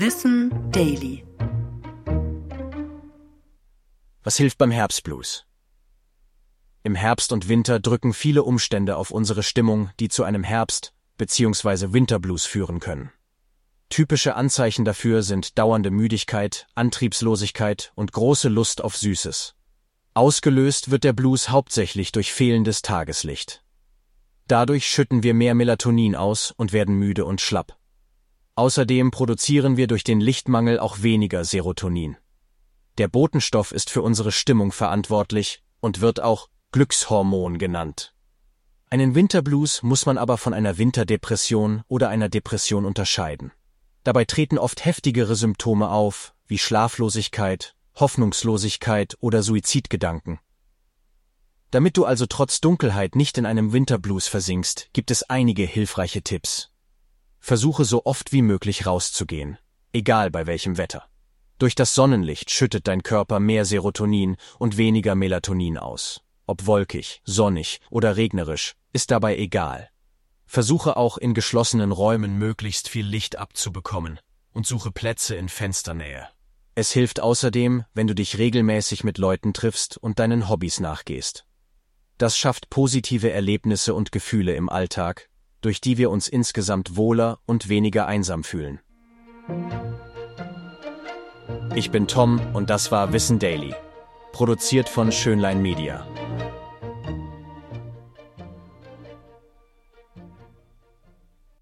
Wissen Daily. Was hilft beim Herbstblues? Im Herbst und Winter drücken viele Umstände auf unsere Stimmung, die zu einem Herbst- bzw. Winterblues führen können. Typische Anzeichen dafür sind dauernde Müdigkeit, Antriebslosigkeit und große Lust auf Süßes. Ausgelöst wird der Blues hauptsächlich durch fehlendes Tageslicht. Dadurch schütten wir mehr Melatonin aus und werden müde und schlapp. Außerdem produzieren wir durch den Lichtmangel auch weniger Serotonin. Der Botenstoff ist für unsere Stimmung verantwortlich und wird auch Glückshormon genannt. Einen Winterblues muss man aber von einer Winterdepression oder einer Depression unterscheiden. Dabei treten oft heftigere Symptome auf, wie Schlaflosigkeit, Hoffnungslosigkeit oder Suizidgedanken. Damit du also trotz Dunkelheit nicht in einem Winterblues versinkst, gibt es einige hilfreiche Tipps. Versuche so oft wie möglich rauszugehen, egal bei welchem Wetter. Durch das Sonnenlicht schüttet dein Körper mehr Serotonin und weniger Melatonin aus. Ob wolkig, sonnig oder regnerisch, ist dabei egal. Versuche auch in geschlossenen Räumen möglichst viel Licht abzubekommen und suche Plätze in Fensternähe. Es hilft außerdem, wenn du dich regelmäßig mit Leuten triffst und deinen Hobbys nachgehst. Das schafft positive Erlebnisse und Gefühle im Alltag, durch die wir uns insgesamt wohler und weniger einsam fühlen. Ich bin Tom und das war Wissen Daily, produziert von Schönlein Media.